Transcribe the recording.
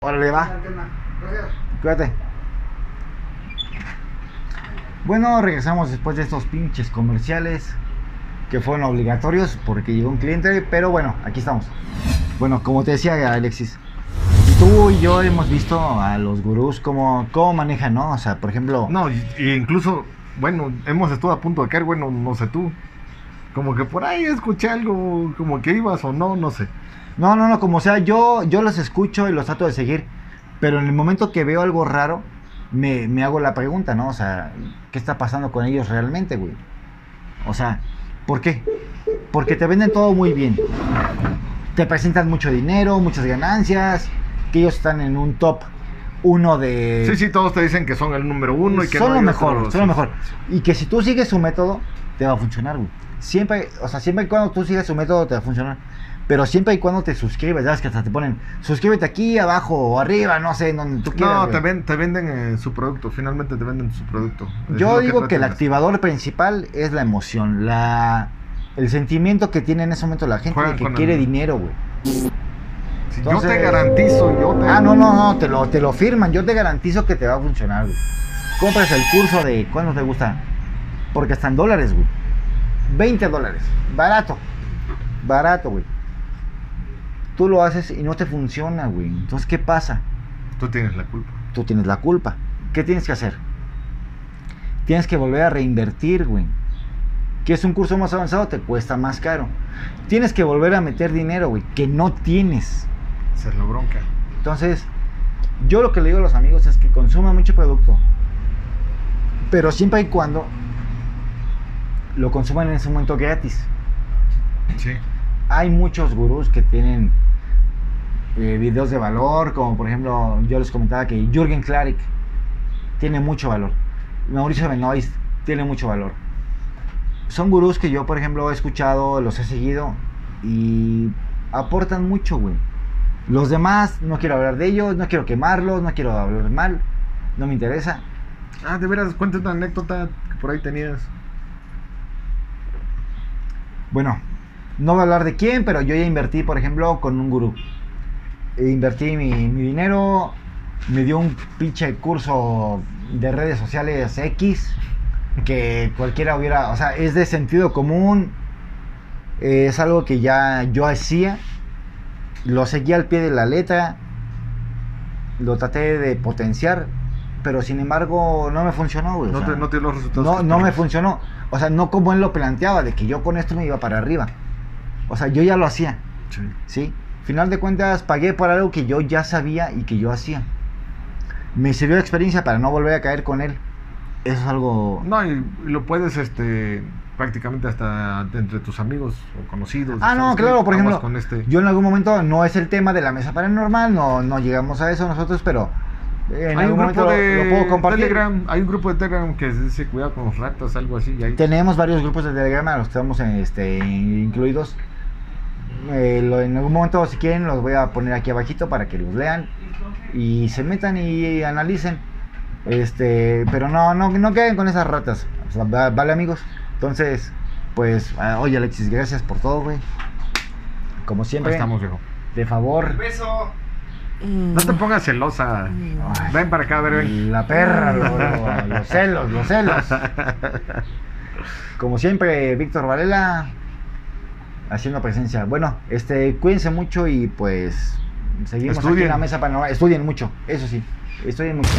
Órale, va. Cuídate. Bueno, regresamos después de estos pinches comerciales que fueron obligatorios porque llegó un cliente, pero bueno, aquí estamos. Bueno, como te decía Alexis, tú y yo hemos visto a los gurús cómo, cómo manejan, ¿no? O sea, por ejemplo... No, y, y incluso, bueno, hemos estado a punto de caer, bueno, no sé tú. Como que por ahí escuché algo, como que ibas o no, no sé. No, no, no, como sea, yo, yo los escucho y los trato de seguir, pero en el momento que veo algo raro, me, me hago la pregunta, ¿no? O sea, ¿qué está pasando con ellos realmente, güey? O sea, ¿por qué? Porque te venden todo muy bien. Te presentan mucho dinero, muchas ganancias, que ellos están en un top uno de... Sí, sí, todos te dicen que son el número uno y que son no lo mejor, son lo mejor. Y que si tú sigues su método, te va a funcionar, güey. Siempre, o sea, siempre y cuando tú sigas su método, te va a funcionar. Pero siempre y cuando te suscribes, ¿sabes? Que hasta te ponen, suscríbete aquí, abajo o arriba, no sé, donde tú quieras. No, güey. te, ven- te venden eh, su producto, finalmente te venden su producto. Es Yo digo que el activador principal es la emoción, la el sentimiento que tiene en ese momento la gente Juegan de que quiere el- dinero, güey. Si Entonces- yo te garantizo, yo te... Ah, no, no, no, te lo, te lo firman. Yo te garantizo que te va a funcionar, güey. Compras el curso de ¿cuánto te gusta? Porque está en dólares, güey. 20 dólares. Barato. Barato, güey. Tú lo haces y no te funciona, güey. Entonces, ¿qué pasa? Tú tienes la culpa. Tú tienes la culpa. ¿Qué tienes que hacer? Tienes que volver a reinvertir, güey. ¿Quieres un curso más avanzado? Te cuesta más caro. Tienes que volver a meter dinero, güey, que no tienes. Se lo bronca. Entonces, yo lo que le digo a los amigos es que consuman mucho producto, pero siempre y cuando lo consuman en ese momento gratis. Sí. Hay muchos gurús que tienen eh, videos de valor, como por ejemplo, yo les comentaba que Jürgen Klarik tiene mucho valor, Mauricio Benoist tiene mucho valor. Son gurús que yo, por ejemplo, he escuchado, los he seguido y aportan mucho, güey. Los demás, no quiero hablar de ellos, no quiero quemarlos, no quiero hablar mal, no me interesa. Ah, de veras, cuéntate una anécdota que por ahí tenías. Bueno, no voy a hablar de quién, pero yo ya invertí, por ejemplo, con un gurú. E invertí mi, dinero, me dio un pinche curso de redes sociales X, que cualquiera hubiera, o sea, es de sentido común, es algo que ya yo hacía, lo seguí al pie de la letra, lo traté de potenciar, pero sin embargo no me funcionó, güey. o No sea. te, no te los resultados. No, no me funcionó. O sea, no como él lo planteaba, de que yo con esto me iba para arriba. O sea, yo ya lo hacía, Sí. ¿sí? Final de cuentas, pagué por algo que yo ya sabía y que yo hacía. Me sirvió de experiencia para no volver a caer con él. Eso es algo... No, y, lo puedes, este, prácticamente hasta entre tus amigos o conocidos. Ah, no, claro, por ejemplo, Con este. yo en algún momento, no es el tema de la mesa paranormal, no, no llegamos a eso nosotros, pero en hay algún un momento grupo lo, de lo puedo compartir. Telegram, hay un grupo de Telegram que dice cuidado con los ratas, algo así. Y ahí, Tenemos varios grupos de Telegram a los que estamos este, incluidos. Eh, lo- en algún momento, si quieren, los voy a poner aquí abajito para que los lean y se metan y analicen. Este, pero no, no, no queden con esas ratas. O sea, va- vale, amigos. Entonces, pues, ah, oye, Alexis, gracias por todo, güey. Como ahí siempre, estamos, viejo. de favor. Beso. No te pongas celosa. Ay, Ven para acá, a ver, ven. La perra, lo- lo- los celos, los celos. Como siempre, Víctor Varela haciendo presencia. Bueno, este, cuídense mucho y pues seguimos aquí en la mesa paranormal. Estudien mucho, eso sí, estudien mucho.